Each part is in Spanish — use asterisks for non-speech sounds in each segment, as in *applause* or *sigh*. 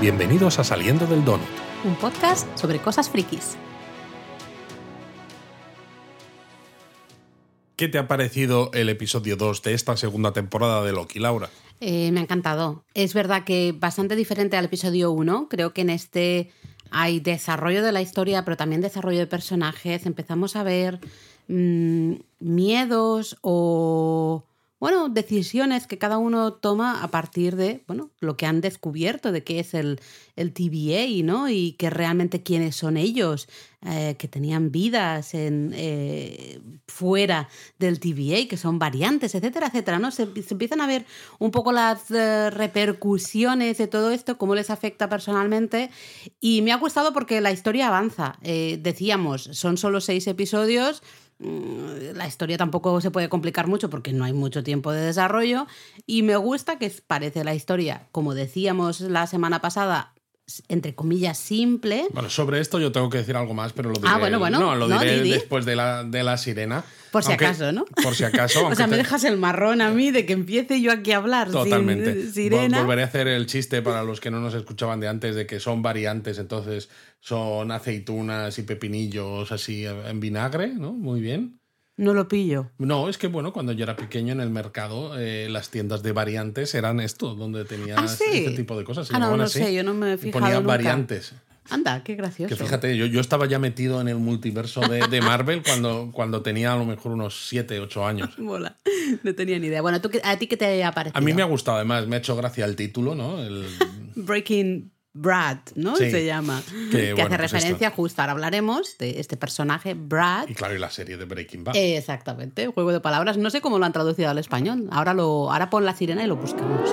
Bienvenidos a Saliendo del Donut. Un podcast sobre cosas frikis. ¿Qué te ha parecido el episodio 2 de esta segunda temporada de Loki, Laura? Eh, me ha encantado. Es verdad que bastante diferente al episodio 1. Creo que en este hay desarrollo de la historia, pero también desarrollo de personajes. Empezamos a ver mmm, miedos o bueno, decisiones que cada uno toma a partir de, bueno, lo que han descubierto de qué es el, el TVA, ¿no? Y que realmente quiénes son ellos, eh, que tenían vidas en, eh, fuera del TVA, que son variantes, etcétera, etcétera, ¿no? Se, empiezan a ver un poco las eh, repercusiones de todo esto, cómo les afecta personalmente, y me ha gustado porque la historia avanza. Eh, decíamos, son solo seis episodios, la historia tampoco se puede complicar mucho porque no hay mucho tiempo de desarrollo y me gusta que parece la historia, como decíamos la semana pasada, entre comillas, simple. Bueno, sobre esto yo tengo que decir algo más, pero lo diré, ah, bueno, bueno. No, lo No, diré di, di. después de la, de la sirena. Por si Aunque- acaso, ¿no? Por si acaso. *laughs* o sea, me te- dejas el marrón a mí de que empiece yo aquí a hablar Totalmente. sin Vol- sirena. Volveré a hacer el chiste para los que no nos escuchaban de antes de que son variantes, entonces son aceitunas y pepinillos así en vinagre, ¿no? Muy bien. No lo pillo. No, es que bueno, cuando yo era pequeño en el mercado, eh, las tiendas de variantes eran esto, donde tenías ¿Ah, sí? este tipo de cosas. Ah, no, no así. sé, yo no me he Y fijado Ponían nunca. variantes. Anda, qué gracioso. Que fíjate, yo, yo estaba ya metido en el multiverso de, de Marvel cuando, cuando tenía a lo mejor unos 7, 8 años. *laughs* Mola. No tenía ni idea. Bueno, ¿tú, ¿a ti qué te ha parecido? A mí me ha gustado, además, me ha hecho gracia el título, ¿no? El, *laughs* Breaking Brad, ¿no? Sí. Se llama. Que, Que, bueno, hace pues referencia, justo ahora hablaremos de este personaje, Brad. y claro, y la serie de Breaking Bad. Exactamente, juego de palabras. No sé cómo lo han traducido al español. Ahora, lo, ahora pon la sirena y lo buscamos.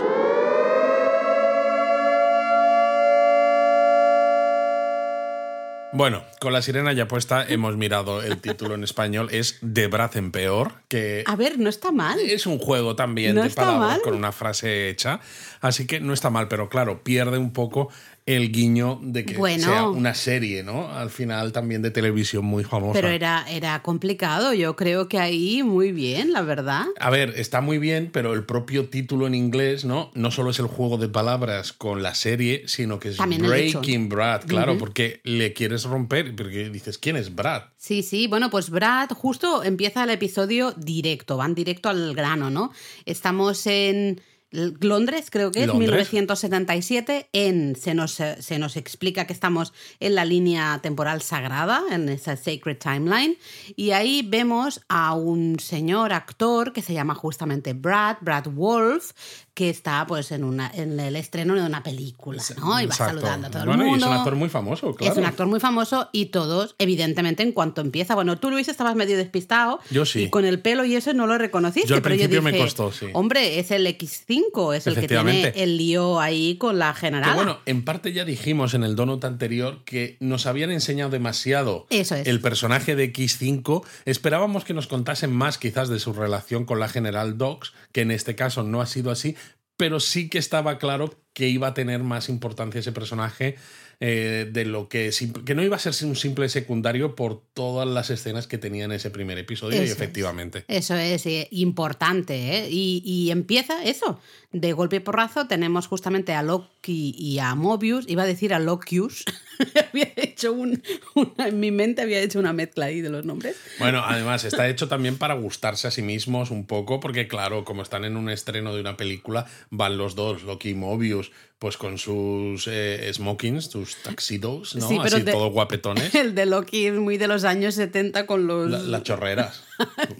Bueno, con la sirena ya puesta, hemos mirado el título en español. Es De Brad en Peor, que A ver, no está mal. es un juego también No de palabras con una frase hecha. Así que no está mal, pero claro, pierde un poco el guiño de que Bueno. sea una serie, ¿no? Al final también de televisión muy famosa. Pero era, era complicado. Yo creo que ahí muy bien, la verdad. A ver, está muy bien, pero el propio título en inglés, ¿no? No solo es el juego de palabras con la serie, sino que es También. Breaking Brad, claro, porque le quieres romper, porque dices, ¿quién es Brad? Sí, sí, bueno, pues Brad justo empieza el episodio directo, van directo al grano, ¿no? Estamos en Londres, creo que es, Londres. 1977, en, se, nos, se nos explica que estamos en la línea temporal sagrada, en esa Sacred Timeline, y ahí vemos a un señor actor que se llama justamente Brad, Brad Wolf, que está pues en, una, en el estreno de una película, ¿no? Y va Exacto. saludando a todo Bueno, el y mundo. es un actor muy famoso, claro. Es un actor muy famoso y todos, evidentemente, en cuanto empieza. Bueno, tú, Luis, estabas medio despistado. Yo sí. Y con el pelo y eso no lo reconociste. Yo al pero yo principio me costó, sí. Hombre, es el X5, es el que tiene el lío ahí con la general. bueno, en parte ya dijimos en el donut anterior que nos habían enseñado demasiado Eso es. el personaje de X5. Esperábamos que nos contasen más quizás de su relación con la General Docs, que en este caso no ha sido así, pero sí que estaba claro que iba a tener más importancia ese personaje eh, de lo que que no iba a ser un simple secundario por todas las escenas que tenía en ese primer episodio y Eso es. efectivamente. Eso es eh, importante, ¿eh? Y, y empieza eso. De golpe y porrazo tenemos justamente a Loki y a Mobius. Iba a decir a Lokius. *laughs* había hecho un, una- en mi mente había hecho una mezcla ahí de los nombres. Bueno, *laughs* además está hecho también para gustarse a sí mismos un poco, porque claro, como están en un estreno de una película, van los dos, Loki y Mobius, pues con sus eh, smokings, sus taxidos, ¿no? Sí, Así de- todos *laughs* guapetones. El de Loki es muy de los años 70 con los... la- Las chorreras. *laughs*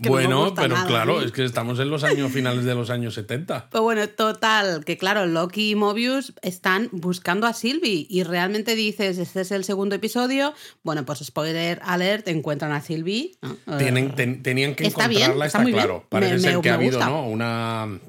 No bueno, pero nada a claro, es que estamos en los años finales de los años 70. Pues bueno, total, que claro, Loki y Mobius están buscando a Sylvie y realmente dices, este es el segundo episodio, bueno, pues spoiler alert, encuentran a Sylvie. Eh, Tienen, ten- tenían que Está bien, encontrarla, está está, muy bien. claro. Parece Me- ser me- que ha habido gusta. ¿no? una,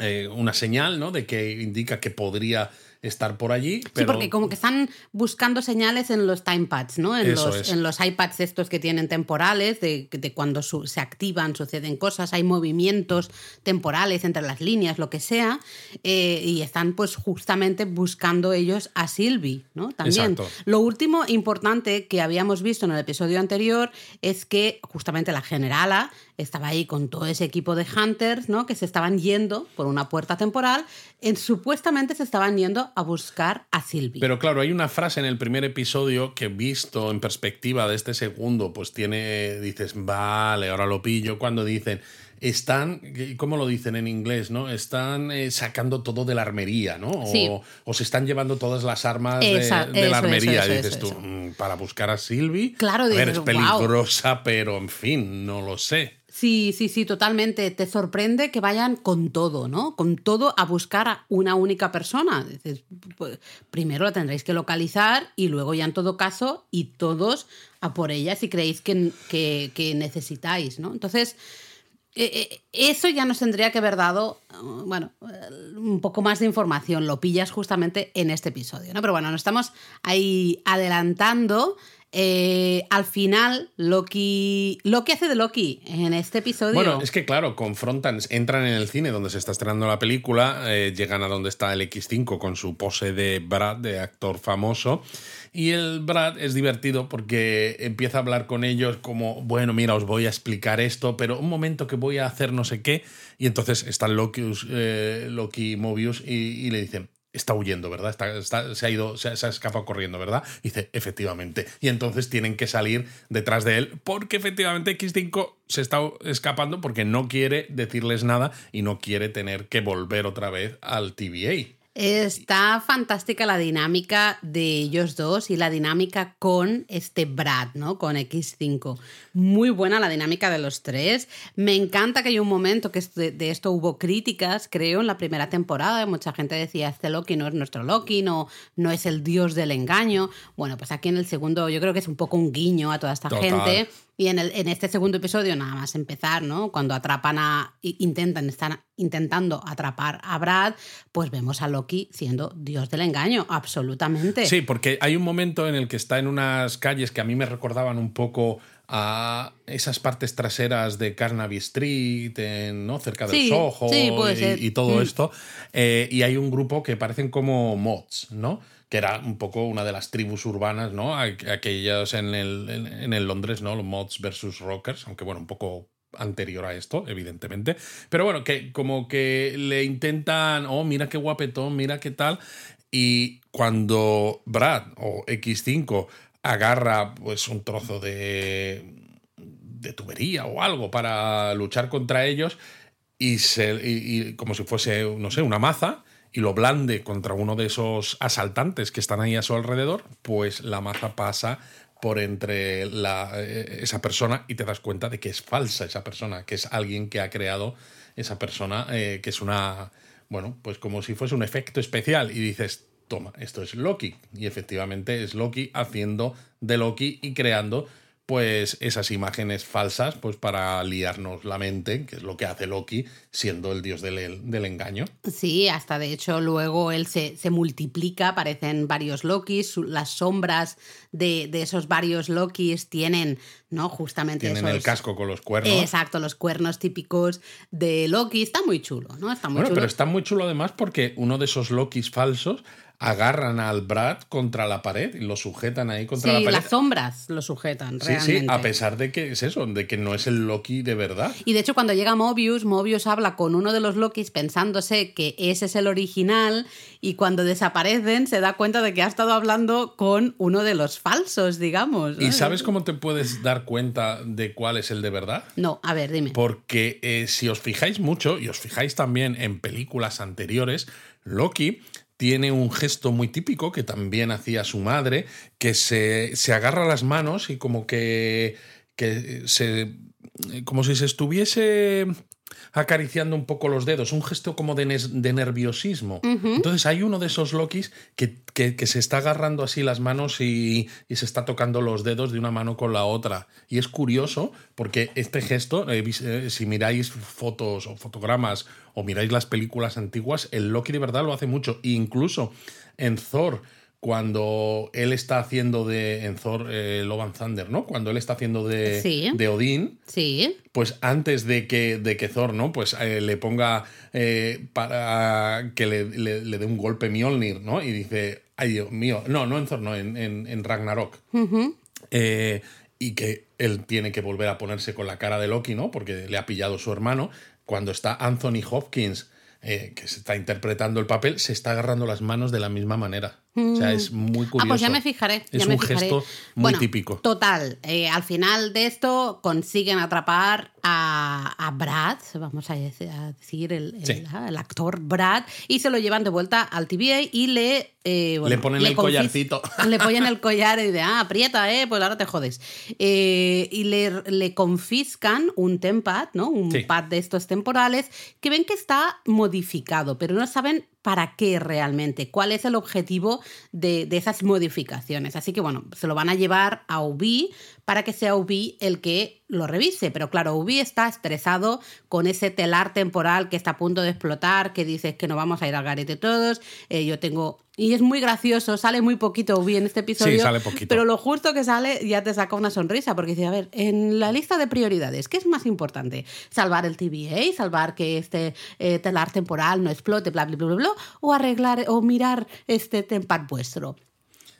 eh, una señal ¿no? de que indica que podría estar por allí. Sí, porque como que están buscando señales en los timepads, ¿no? En Eso los, es. en los iPads estos que tienen temporales, de, de cuando su- se activan, suceden cosas, hay movimientos temporales entre las líneas, lo que sea, eh, y están pues justamente buscando ellos a Sylvie, ¿no? También. Exacto. Lo último importante que habíamos visto en el episodio anterior es que justamente la generala estaba ahí con todo ese equipo de hunters, ¿no? Que se estaban yendo por una puerta temporal, en, supuestamente se estaban yendo a buscar a Sylvie. Pero claro, hay una frase en el primer episodio que visto en perspectiva de este segundo, pues tiene, dices, vale, ahora lo pillo, cuando dicen están, ¿cómo lo dicen en inglés? ¿no? Están eh, sacando todo de la armería, ¿no? O, se están llevando todas las armas de, la armería, dices tú, mm, para buscar a Sylvie. Claro, dices, es peligrosa, pero en fin, no lo sé. Sí, sí, sí, totalmente. Te sorprende que vayan con todo, ¿no? Con todo a buscar a una única persona. Dices, pues, primero la tendréis que localizar y luego ya en todo caso y todos a por ella si creéis que, que, que necesitáis, ¿no? Entonces, eso ya nos tendría que haber dado, uh, bueno, un poco más de información. Lo pillas justamente en este episodio, ¿no? Pero bueno, nos estamos ahí adelantando. Eh, al final, Loki. Loki hace de Loki en este episodio. Bueno, es que claro, confrontan, entran en el cine donde se está estrenando la película, llegan a donde está el X5 con su pose de Brad, de actor famoso. Y el Brad es divertido porque empieza a hablar con ellos como, bueno, mira, os voy a explicar esto, pero un momento que voy a hacer no sé qué. Y entonces están Loki, eh, Loki Mobius y, le dicen, está huyendo, ¿verdad? se ha ido, se, ha escapado corriendo, ¿verdad? Y dice, efectivamente. Y entonces tienen que salir detrás de él porque efectivamente X5 se está escapando porque no quiere decirles nada y no quiere tener que volver otra vez al TVA. Está fantástica la dinámica de ellos dos y la dinámica con este Brad, ¿no? Con X5. Muy buena la dinámica de los tres. Me encanta que hay un momento que de esto hubo críticas, creo, en la primera temporada. Mucha gente decía, este Loki no es nuestro Loki, no, no es el dios del engaño. Bueno, pues aquí en el segundo yo creo que es un poco un guiño a toda esta gente y en, el, en, este segundo episodio, nada más empezar, ¿no? Cuando atrapan a. intentan, están intentando atrapar a Brad, pues vemos a Loki siendo Dios del engaño, absolutamente. Sí, porque hay un momento en el que está en unas calles que a mí me recordaban un poco a esas partes traseras de Carnaby Street, ¿no? cerca del Soho y, todo mm. esto. Eh, y hay un grupo que parecen como mods, ¿no? Que era un poco una de las tribus urbanas, ¿no? Aquellas en el, en, el Londres, ¿no? Los mods versus rockers, aunque bueno, un poco anterior a esto, evidentemente. Pero bueno, que como que le intentan, oh, mira qué guapetón, mira qué tal. Y cuando Brad o X5 agarra pues un trozo de, de tubería o algo para luchar contra ellos y, se, y como si fuese, no sé, una maza, y lo blande contra uno de esos asaltantes que están ahí a su alrededor, pues la maza pasa por entre eh, esa persona y te das cuenta de que es falsa esa persona, que es alguien que ha creado esa persona, eh, que es una, bueno, pues como si fuese un efecto especial y dices, toma, esto es Loki. Y efectivamente es Loki haciendo de Loki y creando pues esas imágenes falsas pues para liarnos la mente, que es lo que hace Loki siendo el dios del, del engaño. Sí, hasta de hecho luego él se, se multiplica, aparecen varios Lokis, las sombras de, de, esos varios Lokis tienen, ¿no? Justamente Tienen el casco con los cuernos. Exacto, los cuernos típicos de Loki. Está muy chulo, ¿no? Está muy bueno, pero está muy chulo además porque uno de esos Lokis falsos agarran al Brad contra la pared y lo sujetan ahí contra la pared. las sombras lo sujetan, realmente. Sí, a pesar de que es eso, de que no es el Loki de verdad. Y de hecho, cuando llega Mobius, Mobius habla con uno de los Lokis pensándose que ese es el original y cuando desaparecen se da cuenta de que ha estado hablando con uno de los falsos, digamos. ¿Y sabes cómo te puedes dar cuenta de cuál es el de verdad? No, a ver, dime. Porque eh, si os fijáis mucho, y os fijáis también en películas anteriores, Loki tiene un gesto muy típico que también hacía su madre, que se, se agarra las manos y como que, que se... como si se estuviese acariciando un poco los dedos, un gesto como de, nerviosismo. Entonces hay uno de esos Lokis que, que, se está agarrando así las manos y, y, se está tocando los dedos de una mano con la otra. Y es curioso porque este gesto, eh, eh, si miráis fotos o fotogramas o miráis las películas antiguas, el Loki de verdad lo hace mucho. E incluso en Thor cuando él está haciendo de en Thor eh, Love Thunder, ¿no? Cuando él está haciendo de, de Odín, sí. pues antes de que, de que Thor, ¿no? Pues eh, le ponga eh, para que le, dé un golpe Mjolnir, ¿no? Y dice, ay Dios mío, no, no en Thor, no, en, en, Ragnarok. y que él tiene que volver a ponerse con la cara de Loki, ¿no? Porque le ha pillado su hermano. Cuando está Anthony Hopkins, eh, que se está interpretando el papel, se está agarrando las manos de la misma manera. O sea, es muy curioso. Ah, pues ya me fijaré. Es me un fijaré. gesto muy Bueno, típico. Total, eh, al final de esto consiguen atrapar a, a Brad, vamos a decir, a decir el, el- Sí. el actor Brad, y se lo llevan de vuelta al TVA y le... eh, bueno, Le ponen el collarcito. *laughs* Le ponen el *laughs* collar y de, ah, aprieta, eh, pues ahora te jodes. Eh, y le, le confiscan un tempad, ¿no? Un Sí. pad de estos temporales que ven que está modificado, pero no saben para qué realmente, cuál es el objetivo de, de esas modificaciones. Así que bueno, se lo van a llevar a Ubi para que sea Ubi el que lo revise. Pero claro, Ubi está estresado con ese telar temporal que está a punto de explotar, que dices que no vamos a ir al garete todos. Eh, yo tengo... Y es muy gracioso, sale muy poquito Ubi en este episodio. sale poquito. Pero lo justo que sale ya te saca una sonrisa, porque dice, a ver, en la lista de prioridades, ¿qué es más importante? ¿Salvar el TVA? ¿Salvar que este eh, telar temporal no explote, bla, bla, bla, bla, bla? ¿O arreglar o mirar este tempad vuestro?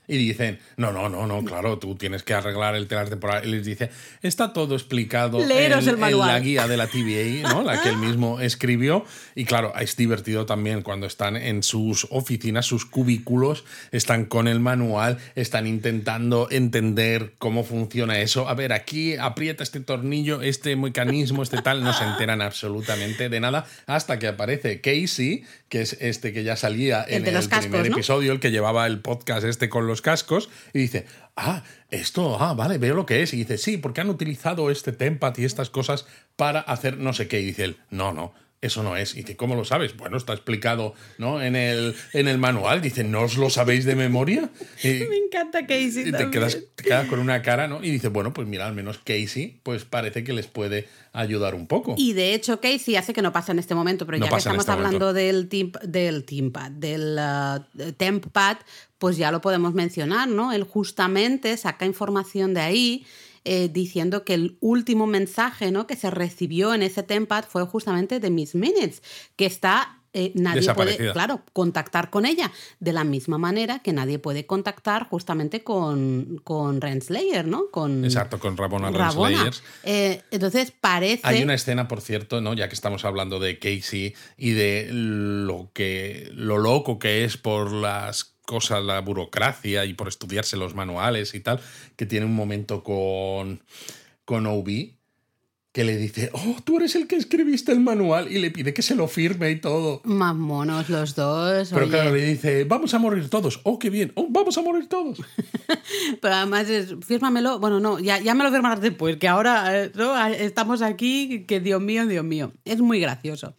Y dicen, no, no, no, no, claro, tú tienes que arreglar el telar temporal. Y les dice, está todo explicado Leeros en, el en la guía de la TVA, ¿no? La que él mismo *laughs* escribió. Y claro, es divertido también cuando están en sus oficinas, sus cubículos, están con el manual, están intentando entender cómo funciona eso. A ver, aquí aprieta este tornillo, este mecanismo, este tal, no se enteran absolutamente de nada hasta que aparece Casey, que es este que ya salía El en el los cascos, primer ¿no? episodio, el que llevaba el podcast este con los cascos, y dice, ah, esto, ah, vale, veo lo que es. Y dice, sí, porque han utilizado este tempat y estas cosas para hacer no sé qué. Y dice él, no, no. Eso no es. Y dice, ¿cómo lo sabes? Bueno, está explicado ¿no? en, el, en el manual. Dice, ¿no os lo sabéis de memoria? *laughs* Y, Me encanta Casey y te, quedas, te quedas con una cara, ¿no? Y dice, bueno, pues mira, al menos Casey, pues parece que les puede ayudar un poco. Y de hecho, Casey hace que no pasa en este momento, pero No ya que estamos este hablando momento. del timp, del Teampad, del uh, Tempad, pues ya lo podemos mencionar, ¿no? Él justamente saca información de ahí. Eh, diciendo que el último mensaje ¿no? que se recibió en ese Tempad fue justamente de Miss Minutes, que está eh, nadie puede, claro, contactar con ella, de la misma manera que nadie puede contactar justamente con, con Renslayer, ¿no? Con Exacto, con Rabona Rabona. Renslayers. Eh, entonces parece... Hay una escena, por cierto, ¿no? Ya que estamos hablando de Casey y de lo que. lo loco que es por las cosas, la burocracia y por estudiarse los manuales y tal, que tiene un momento con. con Obi que le dice, oh, tú eres el que escribiste el manual y le pide que se lo firme y todo. Más monos los dos. Pero oye. claro, le dice, vamos a morir todos. Oh, qué bien. Oh, vamos a morir todos. *laughs* Pero además es, fírmamelo. Bueno, no, ya, ya me lo firmarás después, que ahora eh, ¿no? estamos aquí, que Dios mío, Dios mío. Es muy gracioso.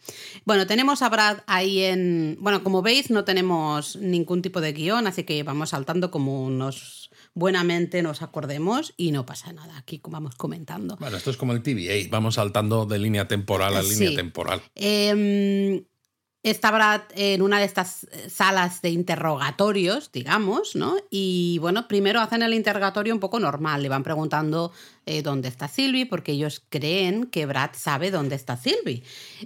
Bueno, tenemos a Brad ahí en... Bueno, como veis, no tenemos ningún tipo de guion, así que vamos saltando como nos buenamente nos acordemos y no pasa nada. Aquí vamos comentando. Bueno, esto es como el TVA. Vamos saltando de línea temporal a Sí. línea temporal. Eh, está Brad en una de estas eh, salas de interrogatorios, digamos, ¿no? Y bueno, primero hacen el interrogatorio un poco normal, le van preguntando eh, dónde está Sylvie, porque ellos creen que Brad sabe dónde está Sylvie.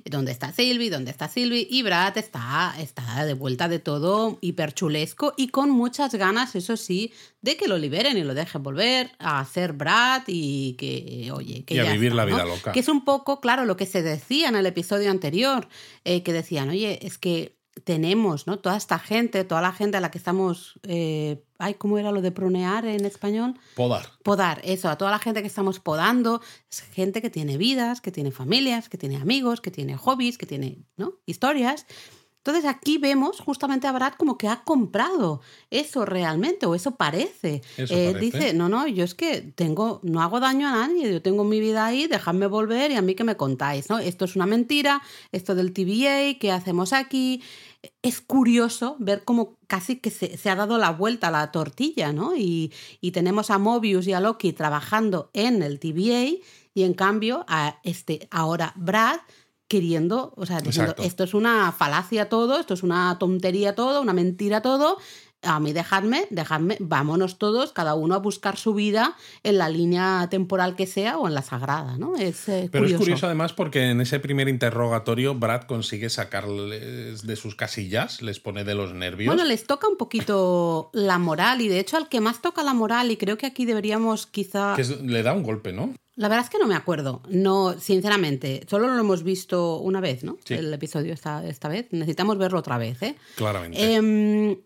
¿Dónde está Sylvie? ¿Dónde está Sylvie? Y Brad está, está de vuelta de todo hiperchulesco y con muchas ganas, eso sí, de que lo liberen y lo dejen volver a ser Brad y que, oye, que Y a ya vivir está, la ¿no? vida loca. Que es un poco, claro, lo que se decía en el episodio anterior, eh, que decían, oye, es que tenemos, ¿no? Toda esta gente, toda la gente a la que estamos, eh, ay, ¿cómo era lo de pronear en español? Podar. Podar, eso, a toda la gente que estamos podando, es gente que tiene vidas, que tiene familias, que tiene amigos, que tiene hobbies, que tiene, ¿no? Historias. Entonces aquí vemos justamente a Brad como que ha comprado eso realmente, o eso parece. Eso Eh, parece. Dice, no, no, yo es que tengo, no hago daño a nadie, yo tengo mi vida ahí, dejadme volver y a mí que me contáis, ¿no? Esto es una mentira, esto del TVA, ¿qué hacemos aquí? Es curioso ver cómo casi que se, se ha dado la vuelta a la tortilla, ¿no? Y, y tenemos a Mobius y a Loki trabajando en el TVA y en cambio a este ahora Brad queriendo, o sea, diciendo, Exacto. esto es una falacia todo, esto es una tontería todo, una mentira todo, a mí dejadme, dejadme, vámonos todos, cada uno a buscar su vida en la línea temporal que sea o en la sagrada, ¿no? Es, eh, Pero curioso. es curioso además porque en ese primer interrogatorio Brad consigue sacarles de sus casillas, les pone de los nervios. Bueno, les toca un poquito la moral y de hecho al que más toca la moral y creo que aquí deberíamos quizá... que es- le da un golpe, ¿no? La verdad es que no me acuerdo, no, sinceramente, solo lo hemos visto una vez, ¿no? Sí. El episodio esta, esta vez, necesitamos verlo otra vez, ¿eh? Claramente. Em,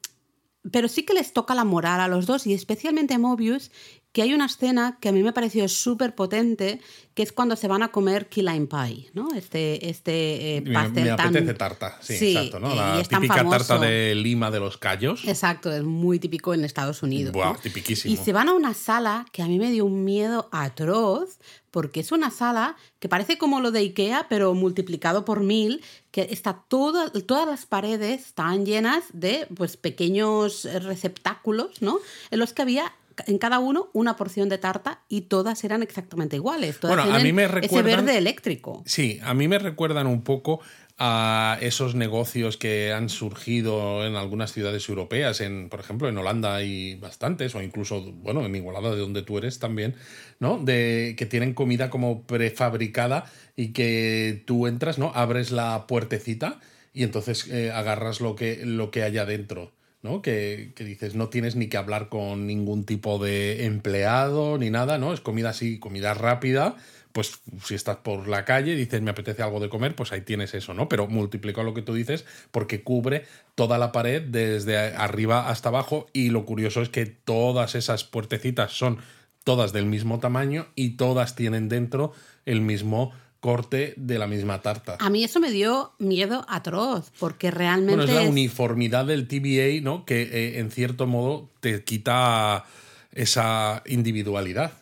pero sí que les toca la moral a los dos y especialmente a Mobius, que hay una escena que a mí me pareció súper potente, que es cuando se van a comer key lime pie, ¿no? Este, este eh, pastel me tan... apetece tarta, sí, Sí, exacto, ¿no? La típica tarta de Lima de los Cayos. Exacto, es muy típico en Estados Unidos. Buah, ¿no? tipiquísimo. Y se van a una sala que a mí me dio un miedo atroz, porque es una sala que parece como lo de Ikea, pero multiplicado por mil, que está todo, todas las paredes están llenas de pues, pequeños receptáculos, ¿no? En los que había en cada uno una porción de tarta y todas eran exactamente iguales. Todas Bueno, a mí me ese recuerdan- verde eléctrico. Sí, a mí me recuerdan un poco a esos negocios que han surgido en algunas ciudades europeas, en, por ejemplo, en Holanda hay bastantes, o incluso, bueno, en Igualada, de donde tú eres también, ¿no? De que tienen comida como prefabricada y que tú entras, ¿no? Abres la puertecita y entonces eh, agarras lo que, lo que hay adentro. ¿No? Que, que dices, no tienes ni que hablar con ningún tipo de empleado ni nada, ¿no? Es comida así, comida rápida, pues si estás por la calle y dices me apetece algo de comer, pues ahí tienes eso, ¿no? Pero multiplica lo que tú dices porque cubre toda la pared desde arriba hasta abajo y lo curioso es que todas esas puertecitas son todas del mismo tamaño y todas tienen dentro el mismo corte de la misma tarta. A mí eso me dio miedo atroz, porque realmente... Bueno, es la es- uniformidad del TBA, ¿no? Que eh, en cierto modo te quita esa individualidad.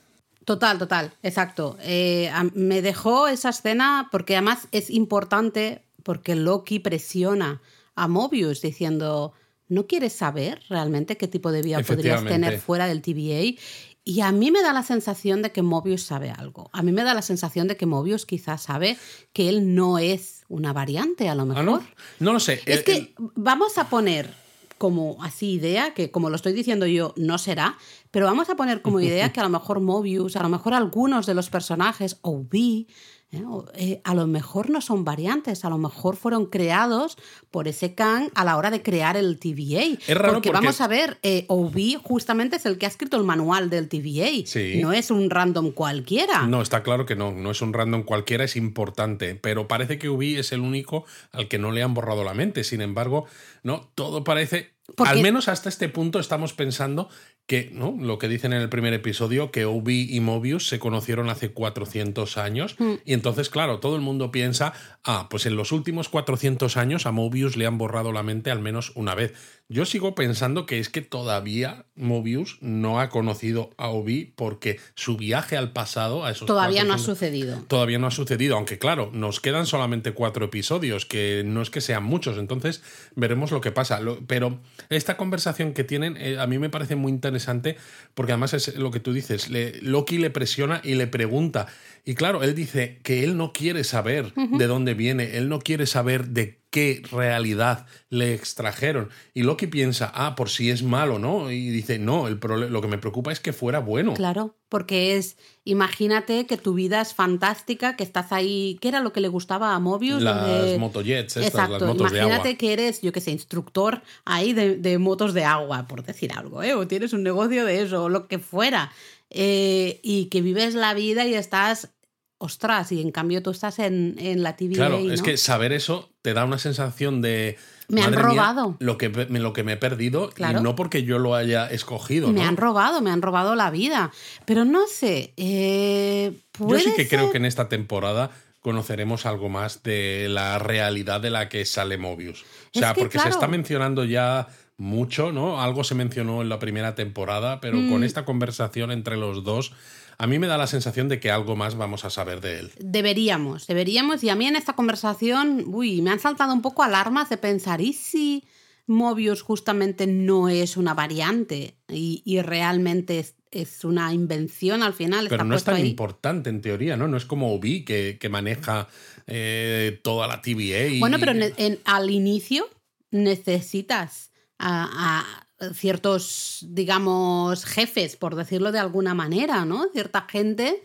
Total, total, exacto. Eh, me dejó esa escena porque además es importante porque Loki presiona a Mobius diciendo, ¿no quieres saber realmente qué tipo de vida podrías tener fuera del TVA? Y a mí me da la sensación de que Mobius sabe algo. A mí me da la sensación de que Mobius quizás sabe que él no es una variante, a lo mejor. ¿Ah, no? No lo sé. Es El- que el- vamos a poner como así idea, que como lo estoy diciendo yo, no será, pero vamos a poner como idea *laughs* que a lo mejor Mobius, a lo mejor algunos de los personajes, o B, ¿eh? O, eh, a lo mejor no son variantes, a lo mejor fueron creados por ese Kang a la hora de crear el TVA. Es raro porque, porque- vamos a ver, eh, OB justamente es el que ha escrito el manual del TVA, Sí. no es un random cualquiera. No, está claro que no, no es un random cualquiera, es importante, pero parece que Ubi es el único al que no le han borrado la mente. Sin embargo, no, todo parece, Porque- al menos hasta este punto estamos pensando que, ¿no? Lo que dicen en el primer episodio, que Ubi y Mobius se conocieron hace 400 años Hmm. y entonces, claro, todo el mundo piensa, ah, pues en los últimos 400 años a Mobius le han borrado la mente al menos una vez. Yo sigo pensando que es que todavía Mobius no ha conocido a Obi porque su viaje al pasado, a esos Todavía no ha 400 sucedido. Todavía no ha sucedido, aunque claro, nos quedan solamente cuatro episodios, que no es que sean muchos, entonces veremos lo que pasa. Pero esta conversación que tienen eh, a mí me parece muy interesante porque además es lo que tú dices, le- Loki le presiona y le pregunta. Y claro, él dice que él no quiere saber de dónde viene, él no quiere saber de qué realidad le extrajeron. Y Loki piensa, ah, por si es malo, ¿no? Y dice, no, el lo que me preocupa es que fuera bueno. Claro, porque es, imagínate que tu vida es fantástica, que estás ahí, ¿qué era lo que le gustaba a Mobius? Las Donde- motojets, estas, Exacto, las motos de imagínate agua. que eres, yo qué sé, instructor ahí de, de motos de agua, por decir algo, ¿eh? o tienes un negocio de eso, o lo que fuera, eh, y que vives la vida y estás, ostras, y en cambio tú estás en, en la TVA. Claro, ¿no? es que saber eso te da una sensación de. Me han "Madre mía, robado". lo, que, me- lo que me he perdido Claro. y no porque yo lo haya escogido. Me ¿no? han robado, me han robado la vida. Pero no sé, eh, Yo sí que creo que en esta temporada conoceremos algo más de la realidad de la que sale Mobius. O Es sea, que, porque se está mencionando ya mucho, ¿no? Algo se mencionó en la primera temporada, pero Mm. con esta conversación entre los dos, a mí me da la sensación de que algo más vamos a saber de él. Deberíamos, deberíamos. Y a mí en esta conversación, uy, me han saltado un poco alarmas de pensar, ¿y si Mobius justamente no es una variante y, y realmente es, es una invención al final? Pero no es tan ahí? importante en teoría, ¿no? No es como Obi que, que maneja eh, toda la TVA. y- Bueno, pero en- en- al inicio necesitas a, a- ciertos, digamos, jefes, por decirlo de alguna manera, ¿no? Cierta gente.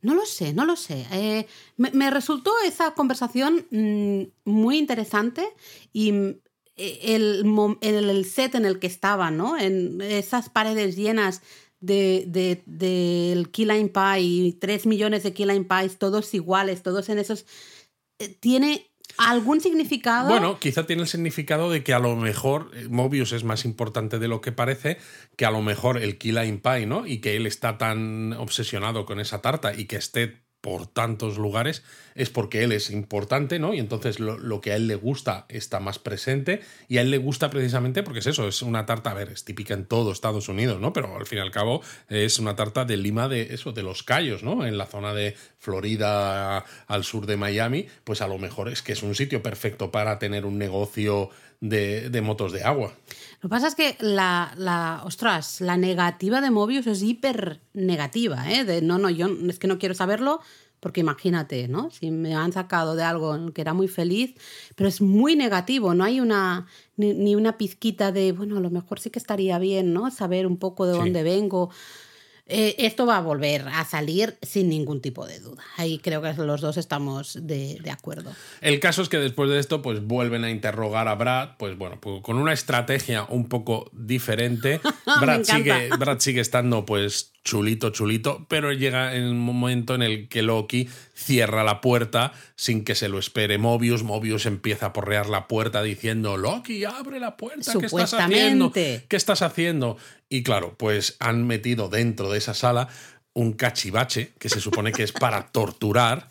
No lo sé, no lo sé. Eh, me, resultó esa conversación mm, muy interesante y eh, el, el, set en el que estaba, ¿no? En esas paredes llenas de, de, del Key Lime Pie y tres millones de Key Lime Pies, todos iguales, todos en esos. Eh, tiene algún significado. Bueno, quizá tiene el significado de que a lo mejor eh, Mobius es más importante de lo que parece, que a lo mejor el Lime Pie, ¿no? Y que él está tan obsesionado con esa tarta y que esté por tantos lugares es porque él es importante, ¿no? Y entonces lo, que a él le gusta está más presente y a él le gusta precisamente porque es eso, es una tarta, a ver, es típica en todo Estados Unidos, ¿no? Pero al fin y al cabo es una tarta de Lima de eso, de los Cayos, ¿no? En la zona de Florida al sur de Miami, pues a lo mejor es que es un sitio perfecto para tener un negocio de, de motos de agua. Lo que pasa es que la, la, ostras, la negativa de Mobius es hiper negativa, ¿eh? De no, no, yo es que no quiero saberlo, porque imagínate, ¿no? Si me han sacado de algo en que era muy feliz, pero es muy negativo, no hay una ni, una pizquita de, bueno, a lo mejor sí que estaría bien, ¿no? Saber un poco de dónde vengo. Eh, esto va a volver a salir sin ningún tipo de duda. Ahí creo que los dos estamos de, acuerdo. El caso es que después de esto, pues vuelven a interrogar a Brad, pues bueno, pues con una estrategia un poco diferente. *laughs* Brad, sigue, Brad sigue estando pues chulito, chulito, pero llega un momento en el que Loki cierra la puerta sin que se lo espere Mobius. Mobius empieza a porrear la puerta diciendo, Loki, abre la puerta, ¿qué estás haciendo? ¿Qué estás haciendo? Y claro, pues han metido dentro de esa sala un cachivache que se supone que es para *laughs* torturar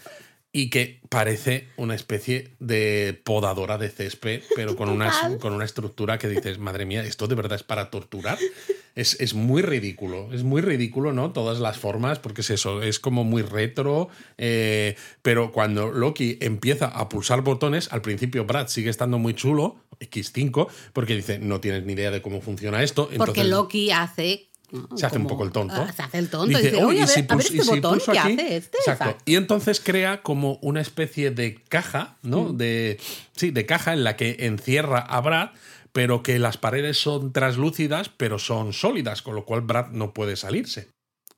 y que parece una especie de podadora de césped, pero con una, con una estructura que dices, madre mía, ¿esto de verdad es para torturar? Es, es, muy ridículo, es muy ridículo, ¿no? Todas las formas, porque es eso, es como muy retro, eh, pero cuando Loki empieza a pulsar botones, al principio Brad sigue estando muy chulo, X5, porque dice, no tienes ni idea de cómo funciona esto. Porque Loki hace se hace un poco el tonto. Ah, se hace el tonto. Dice, oye, a, ver, este botón, ¿qué hace este? Exacto. Y entonces crea como una especie de caja, ¿no? Mm. De, sí, de caja en la que encierra a Brad, pero que las paredes son translúcidas, pero son sólidas, con lo cual Brad no puede salirse.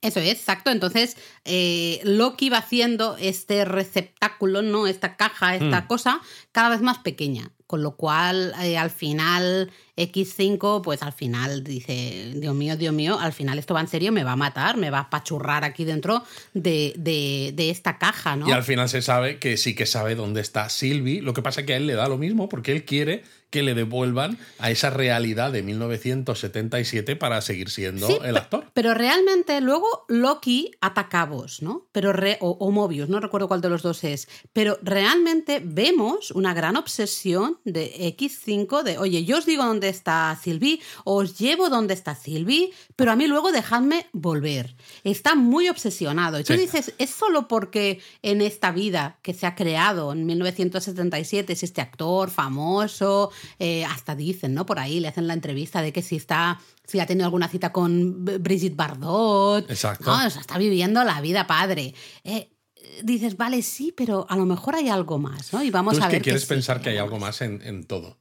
Eso es, exacto. Entonces, eh, Loki va haciendo este receptáculo, ¿no? Esta caja, esta mm. cosa, cada vez más pequeña. Con lo cual, eh, al final, X5, pues al final dice, Dios mío, Dios mío, al final esto va en serio, me va a matar, me va a pachurrar aquí dentro de, de, esta caja, ¿no? Y al final se sabe que sí que sabe dónde está Sylvie, lo que pasa es que a él le da lo mismo porque él quiere que le devuelvan a esa realidad de 1977 para seguir siendo el actor. Pero realmente luego Loki ataca a vos, ¿no? Pero o, o Mobius, no recuerdo cuál de los dos es. Pero realmente vemos una gran obsesión de X5 de, oye, yo os digo dónde está Sylvie, os llevo dónde está Sylvie, pero a mí luego dejadme volver. Está muy obsesionado. Y tú dices, es solo porque en esta vida que se ha creado en 1977 es este actor famoso, eh, hasta dicen, ¿no? Por ahí le hacen la entrevista de que si está si ha tenido alguna cita con Brigitte Bardot. Exacto. No, está viviendo la vida padre. Eh, dices, vale, sí, pero a lo mejor hay algo más, ¿no? Y vamos Tú es a ver. que quieres pensar que hay algo más en, todo.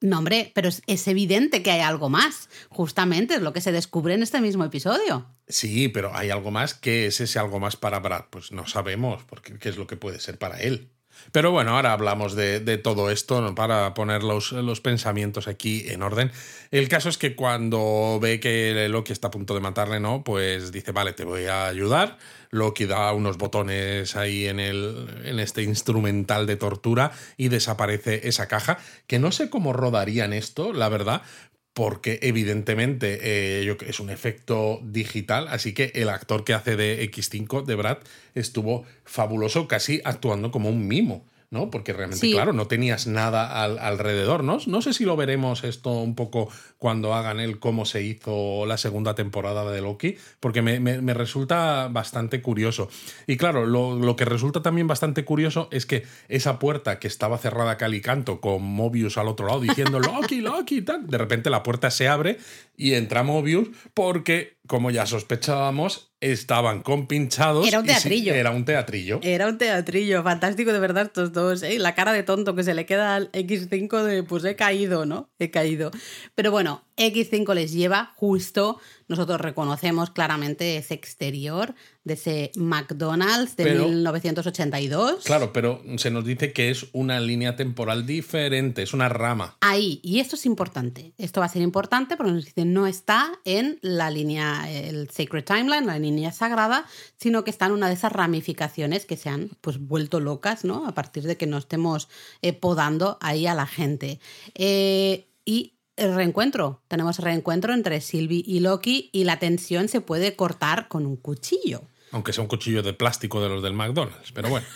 No, hombre, pero es, evidente que hay algo más. Justamente es lo que se descubre en este mismo episodio. Sí, pero hay algo más. ¿Qué es ese algo más para Brad? Pues no sabemos, porque qué es lo que puede ser para él. Pero bueno, ahora hablamos de, todo esto para poner los, los, pensamientos aquí en orden. El caso es que cuando ve que Loki está a punto de matarle, ¿no? Pues dice, vale, te voy a ayudar. Loki da unos botones ahí en, el, en este instrumental de tortura y desaparece esa caja, que no sé cómo rodarían esto, la verdad, porque evidentemente eh, es un efecto digital, así que el actor que hace de X5, de Brad, estuvo fabuloso, casi actuando como un mimo. ¿No? Porque realmente, claro, no tenías nada alrededor, ¿no? No sé si lo veremos esto un poco cuando hagan el cómo se hizo la segunda temporada de Loki, porque me, resulta bastante curioso. Y claro, lo, que resulta también bastante curioso es que esa puerta que estaba cerrada cal y canto con Mobius al otro lado diciendo Loki, Loki, tal, de repente la puerta se abre y entra Mobius porque como ya sospechábamos, estaban compinchados. Era un teatrillo. era un teatrillo. Era un teatrillo. Fantástico, de verdad, estos dos. ¿eh? La cara de tonto que se le queda al X5 de pues he caído, ¿no? He caído. Pero bueno, X5 les lleva justo. Nosotros reconocemos claramente ese exterior de ese McDonald's de 1982. Claro, pero se nos dice que es una línea temporal diferente, es una rama. Ahí, y esto es importante. Esto va a ser importante porque nos dicen no está en la línea, el Sacred Timeline, la línea sagrada, sino que está en una de esas ramificaciones que se han pues vuelto locas, ¿no? A partir de que no estemos eh, podando ahí a la gente. Eh, y el reencuentro. Tenemos reencuentro entre Sylvie y Loki y la tensión se puede cortar con un cuchillo. Aunque sea un cuchillo de plástico de los del McDonald's, pero bueno.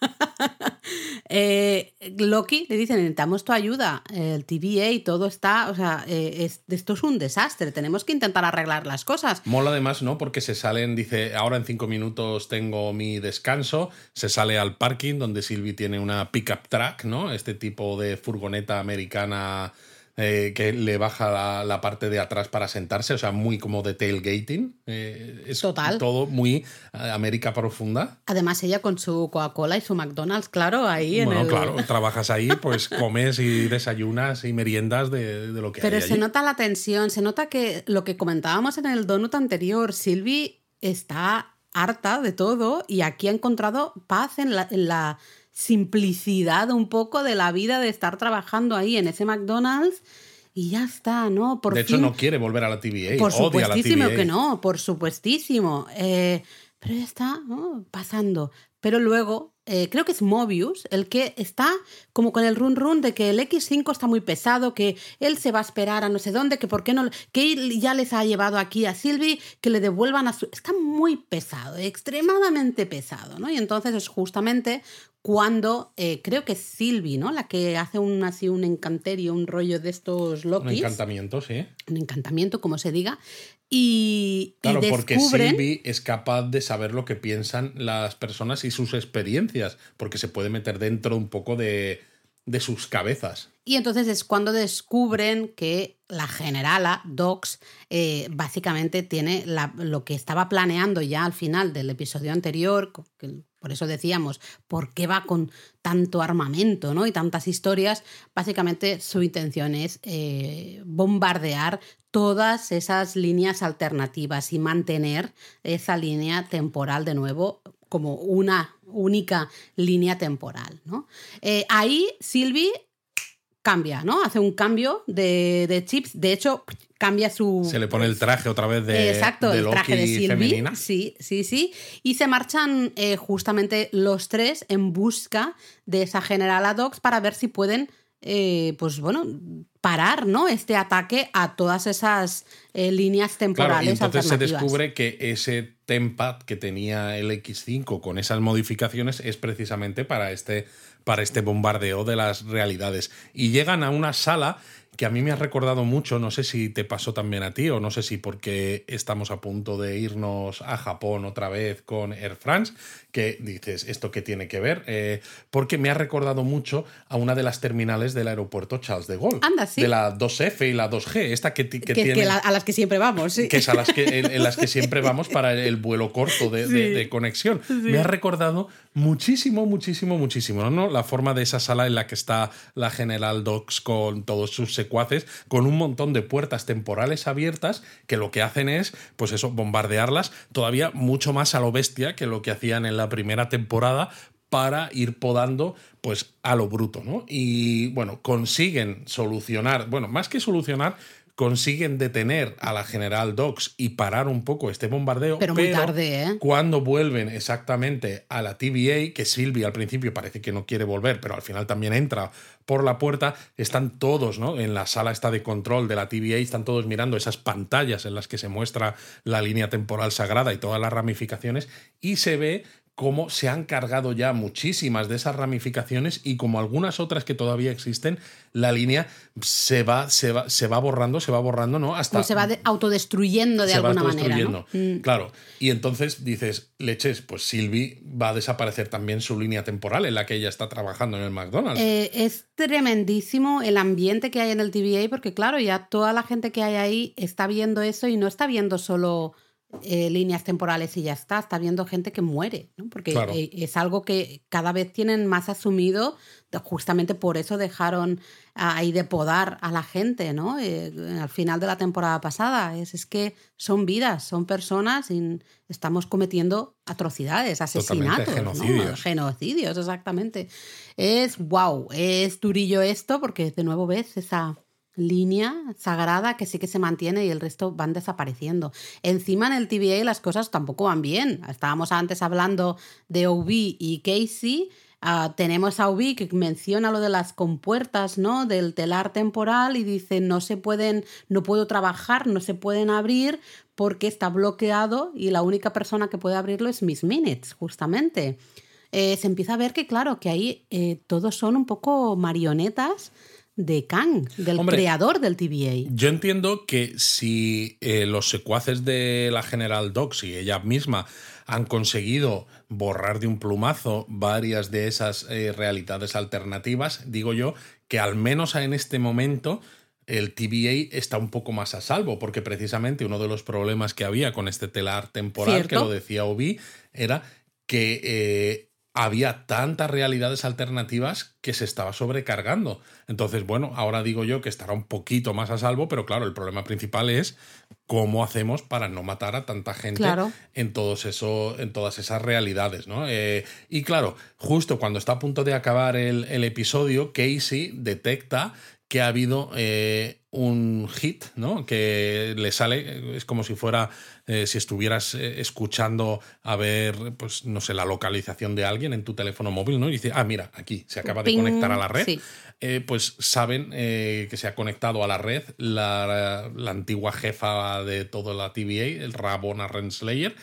*laughs* eh, Loki le dice, necesitamos tu ayuda, el TVA y todo está, o sea, eh, esto es un desastre, tenemos que intentar arreglar las cosas. Mola además, ¿no? Porque se salen, dice, ahora en cinco minutos tengo mi descanso, se sale al parking donde Sylvie tiene una pickup truck, ¿no? Este tipo de furgoneta americana eh, que le baja la, parte de atrás para sentarse, o sea, muy como de tailgating. Eh, es Total. todo muy eh, América profunda. Además, ella con su Coca-Cola y su McDonald's, claro, ahí bueno, en el... claro, trabajas ahí, pues comes y desayunas y meriendas de, lo que Pero hay se allí. nota la tensión, se nota que lo que comentábamos en el donut anterior, Sylvie está harta de todo y aquí ha encontrado paz en la, en la simplicidad un poco de la vida de estar trabajando ahí en ese McDonald's y ya está, ¿no? Por de hecho, no quiere volver a la TVA. Por odia supuestísimo la TVA. que no, por supuestísimo. Eh, pero ya está ¿no? pasando. Pero luego, eh, creo que es Mobius el que está como con el run run de que el X5 está muy pesado, que él se va a esperar a no sé dónde, que por qué no, que ya les ha llevado aquí a Sylvie, que le devuelvan a su... Está muy pesado, extremadamente pesado, ¿no? Y entonces es justamente cuando eh, creo que es Sylvie, ¿no? La que hace un, así un encanterio, un rollo de estos Lokis. Un encantamiento, sí. Un encantamiento, como se diga. Y, claro, y porque. Sylvie es capaz de saber lo que piensan las personas y sus experiencias, porque se puede meter dentro un poco de, de sus cabezas. Y entonces es cuando descubren que la generala, Docs, eh, básicamente tiene la, lo que estaba planeando ya al final del episodio anterior, que por eso decíamos, ¿por qué va con tanto armamento ¿no? y tantas historias? Básicamente su intención es eh, bombardear todas esas líneas alternativas y mantener esa línea temporal de nuevo como una única línea temporal. ¿no? Eh, ahí Sylvie cambia, ¿no? Hace un cambio de, de, chips. De hecho, cambia su. Se le pone el traje otra vez de. Exacto, de el traje de Sylvie. femenina. Sí, sí, sí. Y se marchan eh, justamente los tres en busca de esa General Adox para ver si pueden. Eh, pues bueno, parar ¿no? este ataque a todas esas eh, líneas temporales. Claro, y entonces se descubre que ese tempad que tenía el X5 con esas modificaciones es precisamente para este, para este bombardeo de las realidades. Y llegan a una sala que a mí me ha recordado mucho, no sé si te pasó también a ti o no sé si porque estamos a punto de irnos a Japón otra vez con Air France, que dices, ¿esto qué tiene que ver? Eh, porque me ha recordado mucho a una de las terminales del aeropuerto Charles de Gaulle. Anda, sí. De la 2F y la 2G, esta que, que, que, tiene... que la, a las que siempre vamos, sí. Que es a las que, en, en las que siempre vamos para el vuelo corto de, Sí. de- de conexión. Me ha recordado muchísimo, muchísimo, muchísimo, ¿no? La forma de esa sala en la que está la General Docs con todos sus secuaces, con un montón de puertas temporales abiertas que lo que hacen es, pues eso, bombardearlas todavía mucho más a lo bestia que lo que hacían en la primera temporada para ir podando pues a lo bruto, ¿no? Y bueno, consiguen solucionar, bueno, más que solucionar, consiguen detener a la General Docs y parar un poco este bombardeo. Pero muy tarde, ¿eh? Cuando vuelven exactamente a la TVA, que Sylvie al principio parece que no quiere volver, pero al final también entra por la puerta, están todos, ¿no? En la sala esta de control de la TVA, están todos mirando esas pantallas en las que se muestra la línea temporal sagrada y todas las ramificaciones, y se ve cómo se han cargado ya muchísimas de esas ramificaciones y como algunas otras que todavía existen, la línea se va, se va, se va borrando, se va borrando, ¿no? Hasta. se va autodestruyendo de alguna manera. ¿no? Mm. Claro. Y entonces dices, leches, pues Sylvie va a desaparecer también su línea temporal en la que ella está trabajando en el McDonald's. Eh, es tremendísimo el ambiente que hay en el TVA, porque claro, ya toda la gente que hay ahí está viendo eso y no está viendo solo eh, líneas temporales y ya está, está viendo gente que muere, ¿no? porque eh, es algo que cada vez tienen más asumido, justamente por eso dejaron ahí de podar a la gente, ¿no? Eh, al final de la temporada pasada, es, es que son vidas, son personas y estamos cometiendo atrocidades, asesinatos, genocidios. genocidios, exactamente. Es wow, es durillo esto porque de nuevo ves esa línea sagrada que sí que se mantiene y el resto van desapareciendo. Encima en el TVA las cosas tampoco van bien. Estábamos antes hablando de OB y Casey. Ah, tenemos a OB que menciona lo de las compuertas, ¿no? Del telar temporal y dice no se pueden, no puedo trabajar, no se pueden abrir porque está bloqueado y la única persona que puede abrirlo es Miss Minutes, justamente. Eh, se empieza a ver que, claro, que ahí eh, todos son un poco marionetas de Kang, del creador del TVA. Yo entiendo que si eh, los secuaces de la General Docs y ella misma han conseguido borrar de un plumazo varias de esas eh, realidades alternativas, digo yo que al menos en este momento el TVA está un poco más a salvo, porque precisamente uno de los problemas que había con este telar temporal, que lo decía Obi, era que eh, había tantas realidades alternativas que se estaba sobrecargando. Entonces, bueno, ahora digo yo que estará un poquito más a salvo, pero claro, el problema principal es cómo hacemos para no matar a tanta gente en, todos eso, en todas esas realidades, ¿no? Eh, y claro, justo cuando está a punto de acabar el, el episodio, Casey detecta que ha habido eh, un hit, ¿no? Que le sale, es como si fuera, eh, si estuvieras eh, escuchando a ver, pues no sé, la localización de alguien en tu teléfono móvil, ¿no? Y dice, ah, mira, aquí se acaba de conectar a la red. pues saben que se ha conectado a la red la, la antigua jefa de toda la TVA, el Rabona Renslayer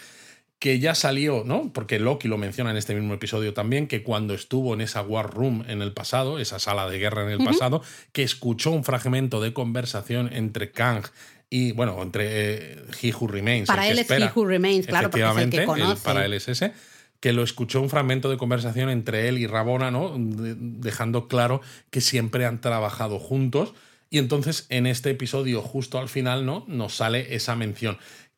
que ya salió, ¿no? Porque Loki lo menciona en este mismo episodio también, que cuando estuvo en esa War Room en el pasado, esa sala de guerra en el pasado, que escuchó un fragmento de conversación entre Kang y, bueno, entre eh, He Who Remains. Para él es He Who Remains, claro, porque es el que conoce. para él es ese que lo escuchó un fragmento de conversación entre él y Rabona, ¿no? dejando claro que siempre han trabajado juntos. Y entonces en este episodio, justo al final, ¿no? Nos sale esa mención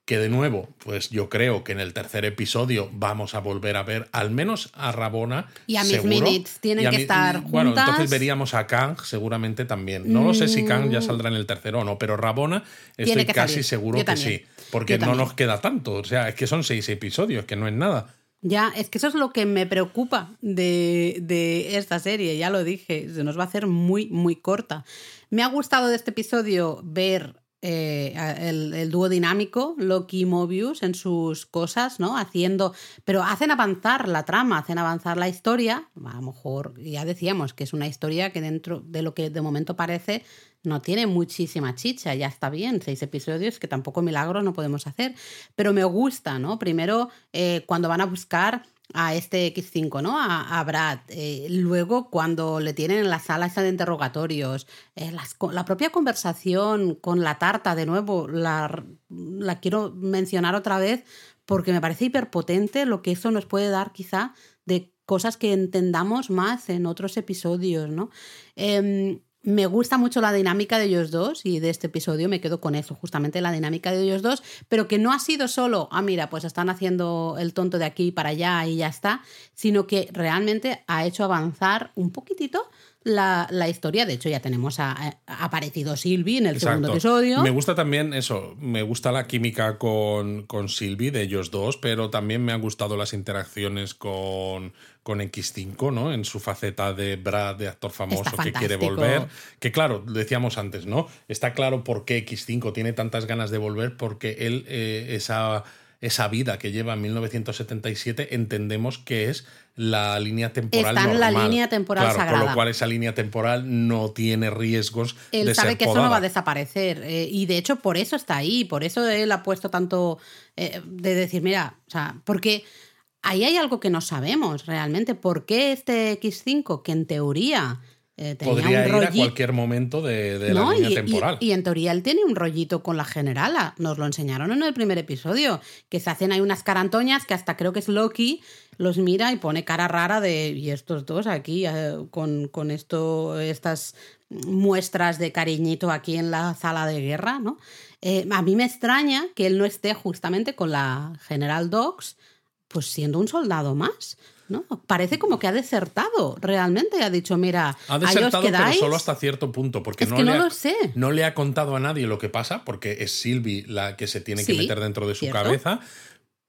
que de nuevo, pues yo creo que en el tercer episodio vamos a volver a ver al menos a Rabona. Y a Miss Minutes tienen que estar juntas. Bueno, entonces veríamos a Kang seguramente también. No lo sé si Kang ya mm. saldrá en el tercero o no, pero Rabona estoy casi seguro que sí. Porque no nos queda tanto. O sea, es que son seis episodios, que no es nada. Ya, es que eso es lo que me preocupa de, de, esta serie, ya lo dije, se nos va a hacer muy, muy corta. Me ha gustado de este episodio ver eh, el, dúo dinámico, Loki y Mobius, en sus cosas, ¿no? Haciendo. Pero hacen avanzar la trama, hacen avanzar la historia. A lo mejor ya decíamos que es una historia que dentro de lo que de momento parece no tiene muchísima chicha, ya está bien, seis episodios que tampoco milagro no podemos hacer. Pero me gusta, ¿no? Primero, eh, cuando van a buscar a este X5, ¿no? A, Brad. Eh, luego, cuando le tienen en la sala esa de interrogatorios, eh, la propia conversación con la tarta, de nuevo, la, la quiero mencionar otra vez porque me parece hiperpotente lo que eso nos puede dar quizá de cosas que entendamos más en otros episodios, ¿no? Em, me gusta mucho la dinámica de ellos dos y de este episodio me quedo con eso, justamente la dinámica de ellos dos, pero que no ha sido solo, ah, mira, pues están haciendo el tonto de aquí para allá y ya está, sino que realmente ha hecho avanzar un poquitito la, historia. De hecho, ya tenemos a, aparecido Sylvie en el segundo episodio. Me gusta también eso, me gusta la química con, con Sylvie de ellos dos, pero también me han gustado las interacciones con, con X5, ¿no? En su faceta de Brad, de actor famoso que quiere volver. Que claro, decíamos antes, ¿no? Está claro por qué X5 tiene tantas ganas de volver, porque él, eh, esa esa vida que lleva en 1977 entendemos que es la línea temporal Está en la línea temporal sagrada. Con lo cual esa línea temporal no tiene riesgos él sabe que eso no va a desaparecer eh, y de hecho por eso está ahí, por eso él ha puesto tanto eh, de decir, mira, o sea, porque ahí hay algo que no sabemos realmente. ¿Por qué este X5, que en teoría eh, tenía Podría un ir a cualquier momento de, de No, la línea y, y- temporal. y en teoría él tiene un rollito con la generala. Nos lo enseñaron en el primer episodio. Que se hacen ahí unas carantoñas que hasta creo que es Loki los mira y pone cara rara de. Y estos dos aquí, eh, con, con esto, estas muestras de cariñito aquí en la sala de guerra, ¿no? Eh, a mí me extraña que él no esté justamente con la General Dogs, pues siendo un soldado más. ¿No? Parece como que ha desertado realmente. Ha dicho, mira, Ha ahí os desertado, pero solo hasta cierto punto, porque Es no, que le no ha, lo sé. no le ha contado a nadie lo que pasa, porque es Sylvie la que se tiene que meter dentro de su cierto. cabeza,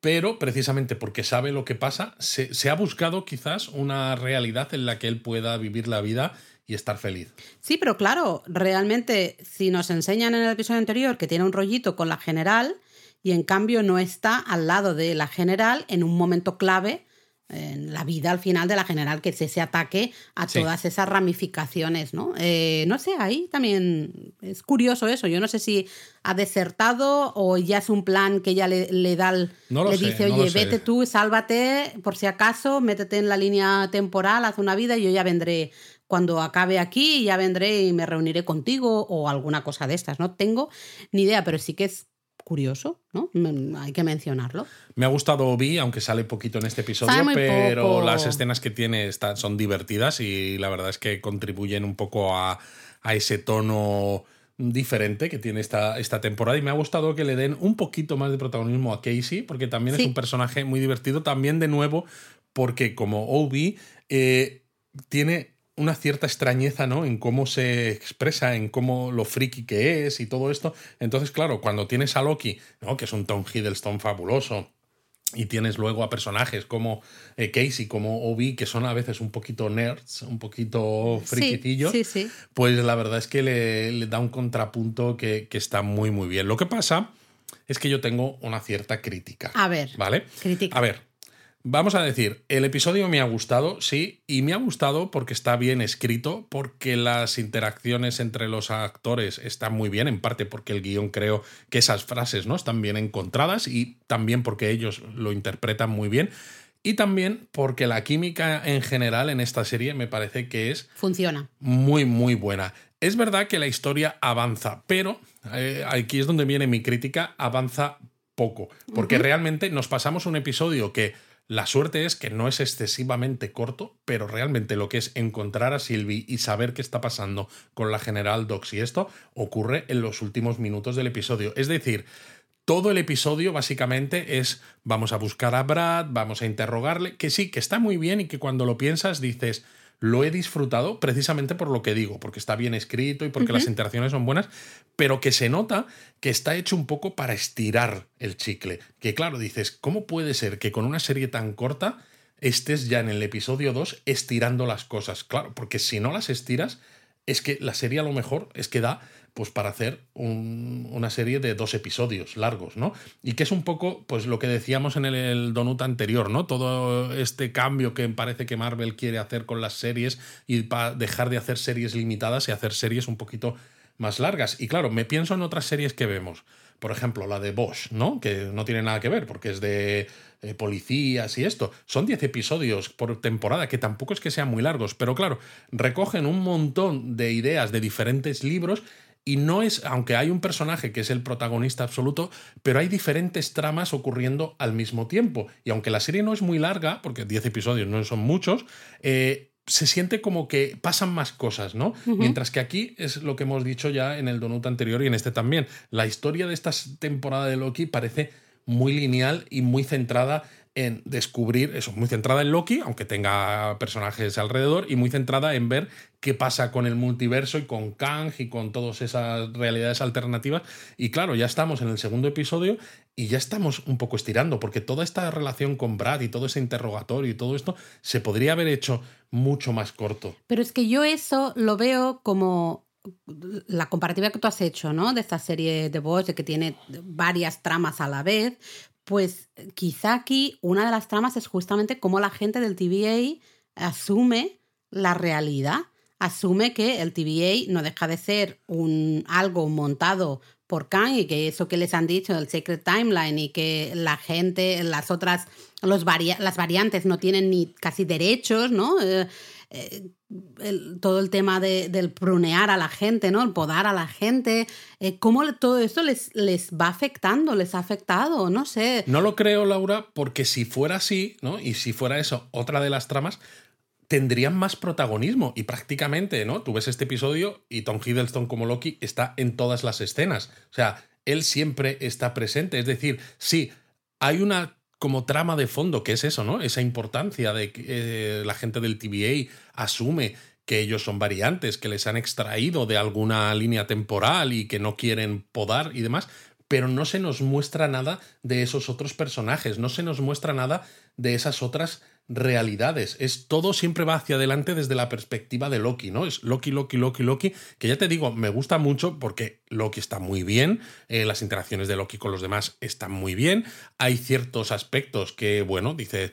pero precisamente porque sabe lo que pasa, se, se ha buscado quizás una realidad en la que él pueda vivir la vida y estar feliz. Sí, pero claro, realmente si nos enseñan en el episodio anterior que tiene un rollito con la general y en cambio no está al lado de la general en un momento clave en la vida al final de la general, que es ese ataque a Sí. todas esas ramificaciones, ¿no? Eh, no sé, ahí también es curioso eso. Yo no sé si ha desertado o ya es un plan que ella le, le da, el- No le sé, dice, no oye, sé. vete tú, sálvate, por si acaso, métete en la línea temporal, haz una vida y yo ya vendré cuando acabe aquí, ya vendré y me reuniré contigo o alguna cosa de estas. No tengo ni idea, pero sí que es curioso, ¿no? Mm, Hay que mencionarlo. Me ha gustado Obi, aunque sale poquito en este episodio, pero poco. las escenas que tiene están, son divertidas y la verdad es que contribuyen un poco a, a ese tono diferente que tiene esta, esta temporada y me ha gustado que le den un poquito más de protagonismo a Casey porque también Sí. es un personaje muy divertido también de nuevo porque como Obi eh, tiene una cierta extrañeza ¿no? en cómo se expresa, en cómo lo friki que es y todo esto. Entonces, claro, cuando tienes a Loki, ¿no? que es un Tom Hiddleston fabuloso, y tienes luego a personajes como eh, Casey, como Obi, que son a veces un poquito nerds, un poquito friquicillos, Sí, sí, sí. pues la verdad es que le, le da un contrapunto que, que está muy, muy bien. Lo que pasa es que yo tengo una cierta crítica. A ver, ¿Vale? crítica. A ver, vamos a decir, el episodio me ha gustado, sí, y me ha gustado porque está bien escrito, porque las interacciones entre los actores están muy bien, en parte porque el guion creo que esas frases ¿no? están bien encontradas y también porque ellos lo interpretan muy bien. Y también porque la química en general en esta serie me parece que es Funciona. muy, muy buena. Es verdad que la historia avanza, pero eh, aquí es donde viene mi crítica, avanza poco, porque realmente nos pasamos un episodio que la suerte es que no es excesivamente corto, pero realmente lo que es encontrar a Sylvie y saber qué está pasando con la General Docs y esto ocurre en los últimos minutos del episodio. Es decir, todo el episodio básicamente es vamos a buscar a Brad, vamos a interrogarle, que sí, que está muy bien y que cuando lo piensas dices, lo he disfrutado precisamente por lo que digo, porque está bien escrito y porque las interacciones son buenas, pero que se nota que está hecho un poco para estirar el chicle. Que claro, dices, ¿cómo puede ser que con una serie tan corta estés ya en el episodio 2 estirando las cosas? Claro, porque si no las estiras, es que la serie a lo mejor es que da pues para hacer un- una serie de dos episodios largos, ¿no? Y que es un poco, pues lo que decíamos en el, el Donut anterior, ¿no? Todo este cambio que parece que Marvel quiere hacer con las series y para dejar de hacer series limitadas y hacer series un poquito más largas. Y claro, me pienso en otras series que vemos. Por ejemplo, la de Bosch, ¿no? Que no tiene nada que ver porque es de eh, policías y esto. Son 10 episodios por temporada, que tampoco es que sean muy largos, pero claro, recogen un montón de ideas de diferentes libros y no es, aunque hay un personaje que es el protagonista absoluto, pero hay diferentes tramas ocurriendo al mismo tiempo. Y aunque la serie no es muy larga, porque 10 episodios no son muchos, eh, se siente como que pasan más cosas, ¿no? Mientras que aquí es lo que hemos dicho ya en el Donut anterior y en este también. La historia de esta temporada de Loki parece muy lineal y muy centrada en descubrir eso, muy centrada en Loki, aunque tenga personajes alrededor, y muy centrada en ver qué pasa con el multiverso y con Kang y con todas esas realidades alternativas. Y claro, ya estamos en el segundo episodio y ya estamos un poco estirando, porque toda esta relación con Brad y todo ese interrogatorio y todo esto se podría haber hecho mucho más corto. Pero es que yo eso lo veo como la comparativa que tú has hecho, ¿no? De esta serie de Bosch, de que tiene varias tramas a la vez, pues quizá aquí una de las tramas es justamente cómo la gente del TVA asume la realidad, asume que el TVA no deja de ser un algo montado por Kang y que eso que les han dicho, el Secret Timeline y que la gente, las otras, los las variantes no tienen ni casi derechos, ¿no? Eh, eh, todo el tema del prunear a la gente, ¿no? El podar a la gente. Eh, ¿Cómo todo esto les, les va afectando? ¿Les ha afectado? No sé. No lo creo, Laura, porque si fuera así, ¿no? Y si fuera eso, otra de las tramas, tendrían más protagonismo y prácticamente, ¿no? Tú ves este episodio y Tom Hiddleston como Loki está en todas las escenas. O sea, él siempre está presente. Es decir, sí, hay una como trama de fondo que es eso, ¿no? Esa importancia de que eh, la gente del TVA asume que ellos son variantes, que les han extraído de alguna línea temporal y que no quieren podar y demás, pero no se nos muestra nada de esos otros personajes, no se nos muestra nada de esas otras realidades. Es todo siempre va hacia adelante desde la perspectiva de Loki, ¿no? Es Loki, Loki, Loki, Loki, que ya te digo, me gusta mucho porque Loki está muy bien, eh, las interacciones de Loki con los demás están muy bien, hay ciertos aspectos que, bueno, dice,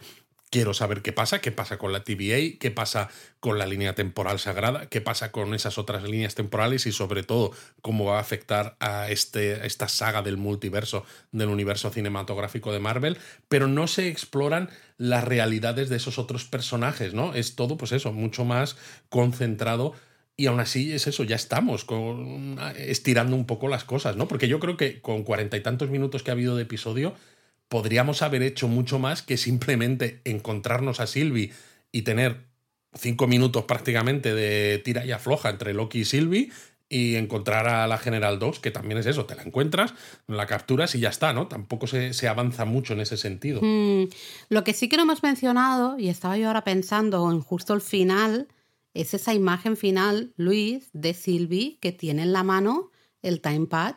Quiero saber qué pasa, qué pasa con la TVA, qué pasa con la línea temporal sagrada, qué pasa con esas otras líneas temporales y sobre todo cómo va a afectar a este, esta saga del multiverso, del universo cinematográfico de Marvel, pero no se exploran las realidades de esos otros personajes, ¿no? Es todo, pues eso, mucho más concentrado y aún así es eso, ya estamos con, estirando un poco las cosas, ¿no? Porque yo creo que con cuarenta y tantos minutos que ha habido de episodio, podríamos haber hecho mucho más que simplemente encontrarnos a Sylvie y tener cinco minutos prácticamente de tira y afloja entre Loki y Sylvie y encontrar a la General 2, que también es eso, te la encuentras, la capturas y ya está, ¿no? Tampoco se, avanza mucho en ese sentido. Mm, lo que sí que no hemos mencionado, y estaba yo ahora pensando en justo el final, es esa imagen final, Luis, de Sylvie, que tiene en la mano el timepad,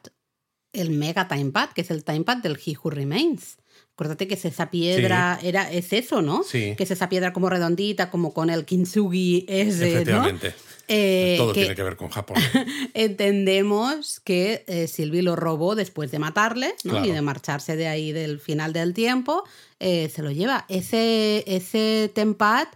el mega timepad, que es el timepad del He Who Remains. Acuérdate que es esa piedra, era, es eso, ¿no? Sí. Que es esa piedra como redondita, como con el kintsugi ese, Efectivamente. Eh, Todo tiene que ver con Japón. *laughs* entendemos que eh, Sylvie lo robó después de matarle ¿no? y de marcharse de ahí del final del tiempo. Eh, se lo lleva. Ese, ese tempad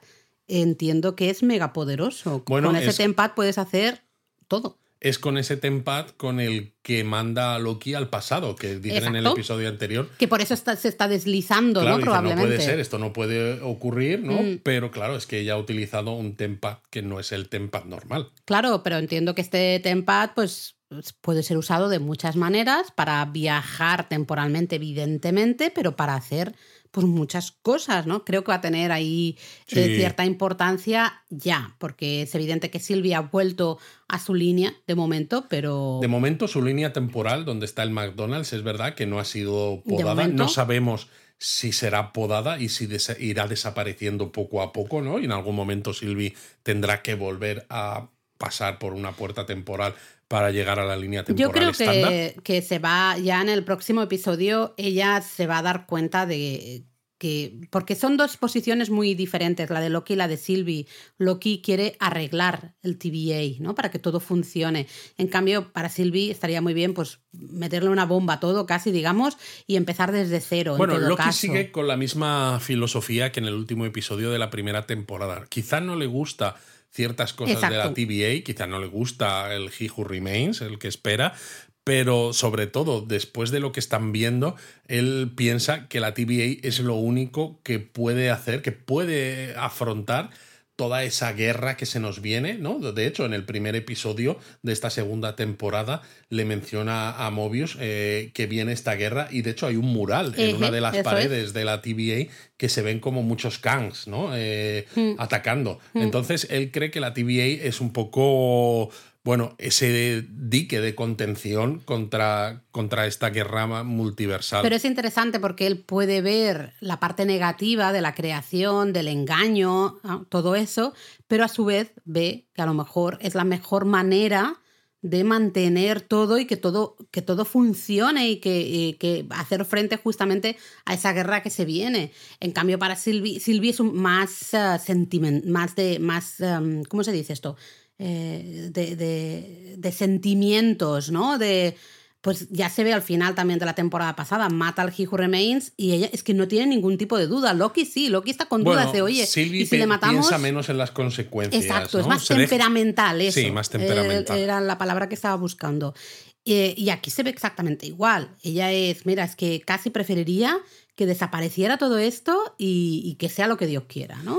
entiendo que es mega poderoso. con ese tempad puedes hacer todo es con ese tempad con el que manda a Loki al pasado, que dicen en el episodio anterior. Que por eso se está deslizando, ¿no? Probablemente. no puede ser, esto no puede ocurrir, ¿no? Mm. Pero claro, es que ella ha utilizado un tempad que no es el tempad normal. Claro, pero entiendo que este tempad, pues puede ser usado de muchas maneras para viajar temporalmente, evidentemente, pero para hacer pues muchas cosas, ¿no? Creo que va a tener ahí eh, cierta importancia ya, porque es evidente que Silvia ha vuelto a su línea de momento, pero... De momento su línea temporal, donde está el McDonald's, es verdad que no ha sido podada, no sabemos si será podada y si irá desapareciendo poco a poco, ¿no? Y en algún momento Silvi tendrá que volver a pasar por una puerta temporal para llegar a la línea temporal Yo creo que, que, se va, ya en el próximo episodio, ella se va a dar cuenta de que, porque son dos posiciones muy diferentes, la de Loki y la de Sylvie. Loki quiere arreglar el TVA, ¿no? Para que todo funcione. En cambio, para Sylvie estaría muy bien, pues, meterle una bomba a todo, casi, digamos, y empezar desde cero. Bueno, Loki sigue con la misma filosofía que en el último episodio de la primera temporada. Quizá no le gusta ciertas cosas de la TVA, quizá no le gusta el He Who Remains, el que espera, pero sobre todo después de lo que están viendo, él piensa que la TVA es lo único que puede hacer, que puede afrontar toda esa guerra que se nos viene, ¿no? De hecho, en el primer episodio de esta segunda temporada le menciona a Mobius eh, que viene esta guerra y de hecho hay un mural en una de las paredes de la TVA que se ven como muchos Kangs, ¿no? Eh, hmm. Atacando. Hmm. Entonces, él cree que la TVA es un poco bueno, ese dique de contención contra, contra esta guerra multiversal. Pero es interesante porque él puede ver la parte negativa de la creación, del engaño, todo eso, pero a su vez ve que a lo mejor es la mejor manera de mantener todo y que todo, que todo funcione y que, hacer frente justamente a esa guerra que se viene. En cambio, para Sylvie, Sylvie es un más uh, sentiment, más de, más, um, ¿cómo se dice esto? Eh, de, sentimientos, ¿no? De, pues ya se ve al final también de la temporada pasada, mata al He Who Remains y ella es que no tiene ningún tipo de duda. Loki sí, Loki está con dudas de, oye, y si le matamos... piensa menos en las consecuencias. Exacto, es más temperamental eso. Sí, más temperamental. era la palabra que estaba buscando. Eh, y aquí se ve exactamente igual. Ella es, mira, es que casi preferiría que desapareciera todo esto y, que sea lo que Dios quiera, ¿no?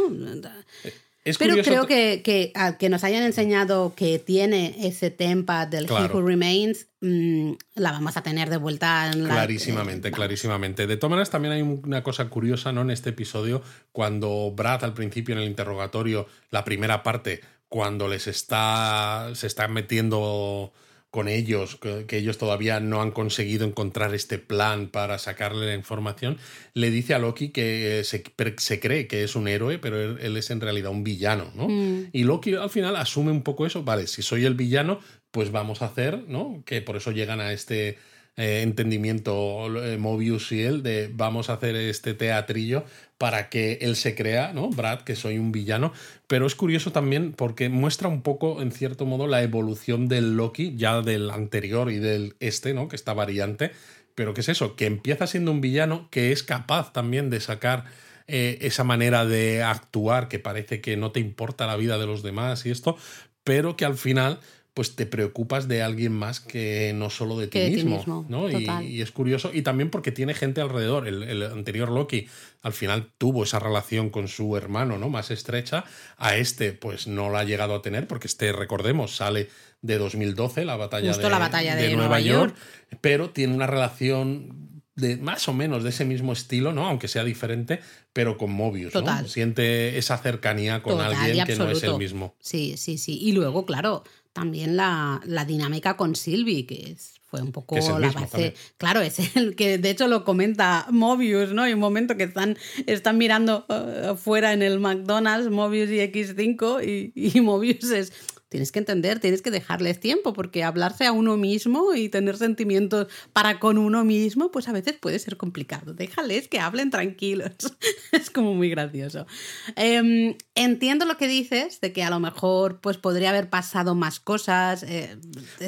Pero creo que, que, que, nos hayan enseñado que tiene ese tempa del He Who Remains, mm, la vamos a tener de vuelta en la. Clarísimamente, eh, clarísimamente. De todas maneras, también hay una cosa curiosa ¿no? en este episodio, cuando Brad al principio en el interrogatorio, la primera parte, cuando les está. se está metiendo con ellos, que, ellos todavía no han conseguido encontrar este plan para sacarle la información, le dice a Loki que se, se cree que es un héroe, pero él, es en realidad un villano, ¿no? Mm. Y Loki al final asume un poco eso, vale, si soy el villano, pues vamos a hacer, ¿no? Que por eso llegan a este eh, entendimiento eh, Mobius y él de vamos a hacer este teatrillo para que él se crea, ¿no? Brad, que soy un villano. Pero es curioso también porque muestra un poco, en cierto modo, la evolución del Loki, ya del anterior y del este, ¿no? Que está variante. Pero ¿qué es eso? Que empieza siendo un villano que es capaz también de sacar eh, esa manera de actuar que parece que no te importa la vida de los demás y esto, pero que al final pues te preocupas de alguien más que no solo de ti mismo. ¿no? Y, es curioso. Y también porque tiene gente alrededor. El, anterior Loki al final tuvo esa relación con su hermano, ¿no? Más estrecha. A este, pues no la ha llegado a tener, porque este, recordemos, sale de 2012, la batalla, de, la batalla de, Nueva, York, pero tiene una relación de más o menos de ese mismo estilo, ¿no? Aunque sea diferente, pero con Mobius, ¿no? Siente esa cercanía con alguien que no es el mismo. Sí, sí, sí. Y luego, claro, también la, dinámica con Sylvie, que fue un poco la base. Claro, es el que de hecho lo comenta Mobius, ¿no? Hay un momento que están, están mirando uh, fuera en el McDonald's, Mobius y X5, y, y Mobius es tienes que entender, tienes que dejarles tiempo, porque hablarse a uno mismo y tener sentimientos para con uno mismo, pues a veces puede ser complicado. Déjales que hablen tranquilos. *laughs* es como muy gracioso. Em, entiendo lo que dices, de que a lo mejor pues podría haber pasado más cosas. Eh,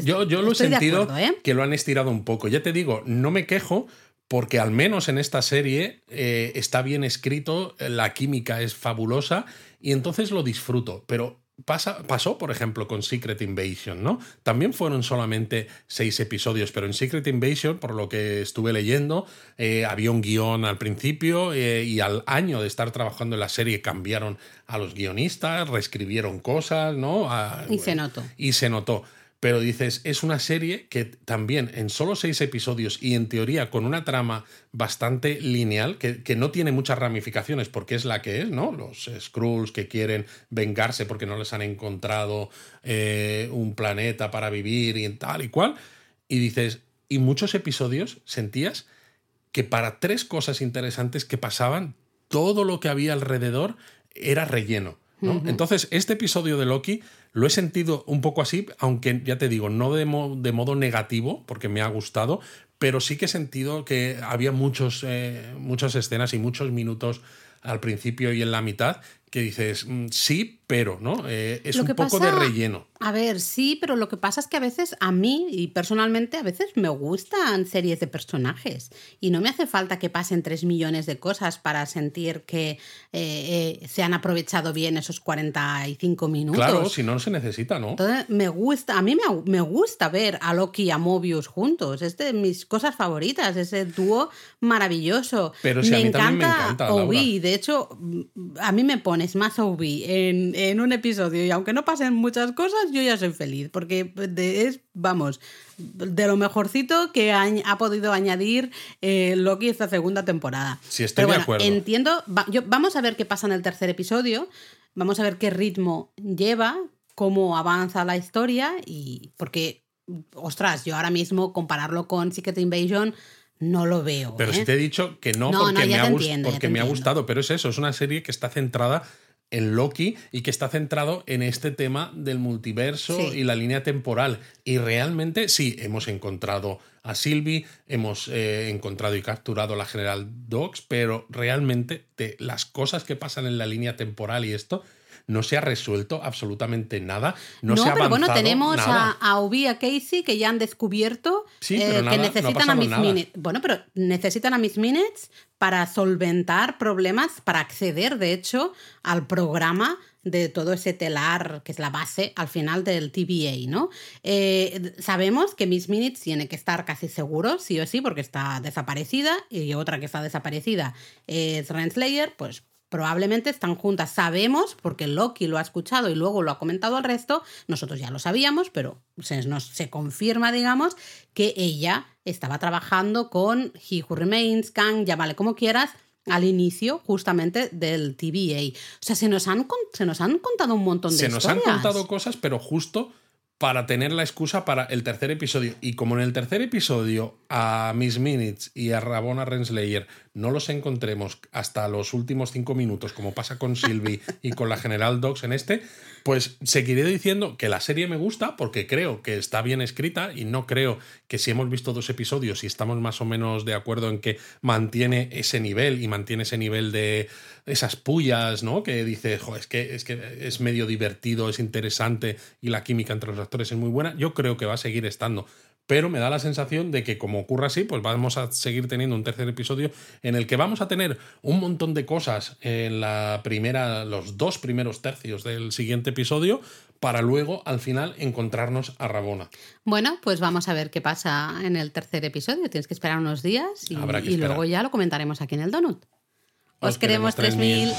yo, yo lo he sentido ¿eh? que lo han estirado un poco. Ya te digo, no me quejo porque al menos en esta serie eh, está bien escrito, la química es fabulosa y entonces lo disfruto, pero pasó, por ejemplo, con Secret Invasion, ¿no? También fueron solamente seis episodios, pero en Secret Invasion, por lo que estuve leyendo, eh, había un guion al principio eh, y al año de estar trabajando en la serie cambiaron a los guionistas, reescribieron cosas, ¿no? y se notó. Y se notó. Pero dices, es una serie que también en solo seis episodios y en teoría con una trama bastante lineal, que, no tiene muchas ramificaciones porque es la que es, ¿no? Los Skrulls que quieren vengarse porque no les han encontrado eh, un planeta para vivir y tal y cual. Y dices, y muchos episodios sentías que para tres cosas interesantes que pasaban, todo lo que había alrededor era relleno. Entonces, este episodio de Loki lo he sentido un poco así, aunque ya te digo, no de, modo negativo, porque me ha gustado, pero sí que he sentido que había muchos, eh, muchas escenas y muchos minutos al principio y en la mitad que dices, mm, sí, pero, ¿no? Eh, es un poco de relleno. A ver, sí, pero lo que pasa es que a veces a mí, y personalmente, a veces me gustan series de personajes. Y no me hace falta que pasen tres millones de cosas para sentir que eh, eh, se han aprovechado bien esos 45 minutos. Claro, si no, se necesita, ¿no? Entonces, me gusta, a mí me, gusta ver a Loki y a Mobius juntos. Es de mis cosas favoritas, ese dúo maravilloso. Pero si me, a mí encanta me encanta Obi. De hecho, a mí me pones más Obi en en un episodio y aunque no pasen muchas cosas, yo ya soy feliz, porque es, vamos, de lo mejorcito que ha, podido añadir eh, Loki esta segunda temporada. Sí, estoy de acuerdo. Entiendo, yo, vamos a ver qué pasa en el tercer episodio, vamos a ver qué ritmo lleva, cómo avanza la historia y porque, ostras, yo ahora mismo compararlo con Secret Invasion no lo veo. Pero si ¿eh? te he dicho que no, porque, me, ha, porque me ha gustado, pero es eso, es una serie que está centrada en Loki y que está centrado en este tema del multiverso y la línea temporal. Y realmente sí, hemos encontrado a Sylvie, hemos eh, encontrado y capturado a la General Dogs, pero realmente de las cosas que pasan en la línea temporal y esto no se ha resuelto absolutamente nada. No, se ha pero bueno, tenemos A, a Ubi a Casey que ya han descubierto eh, que necesitan a Miss Minutes. Bueno, pero necesitan a Miss Minutes para solventar problemas, para acceder, de hecho, al programa de todo ese telar que es la base al final del TVA, ¿no? Eh, sabemos que Miss Minutes tiene que estar casi seguro, sí o sí, porque está desaparecida y otra que está desaparecida es Renslayer, pues probablemente están juntas. Sabemos, porque Loki lo ha escuchado y luego lo ha comentado al resto, nosotros ya lo sabíamos, pero se, nos, se confirma, digamos, que ella estaba trabajando con He Who Remains, Kang, llámale como quieras, al inicio justamente del TVA. O sea, se nos han, se nos han contado un montón de Se nos han contado cosas, pero justo para tener la excusa para el tercer episodio. Y como en el tercer episodio a Miss Minutes y a Rabona Renslayer no los encontremos hasta los últimos cinco minutos, como pasa con Sylvie y con la General Dogs en este, pues seguiré diciendo que la serie me gusta porque creo que está bien escrita y no creo que si hemos visto dos episodios y estamos más o menos de acuerdo en que mantiene ese nivel y mantiene ese nivel de esas pullas, ¿no? Que dice, es que, es que es medio divertido, es interesante y la química entre los actores es muy buena, yo creo que va a seguir estando pero me da la sensación de que como ocurra así, pues vamos a seguir teniendo un tercer episodio en el que vamos a tener un montón de cosas en la primera, los dos primeros tercios del siguiente episodio, para luego al final encontrarnos a Rabona. Bueno, pues vamos a ver qué pasa en el tercer episodio. Tienes que esperar unos días y, luego ya lo comentaremos aquí en el Donut. Os, queremos 3000.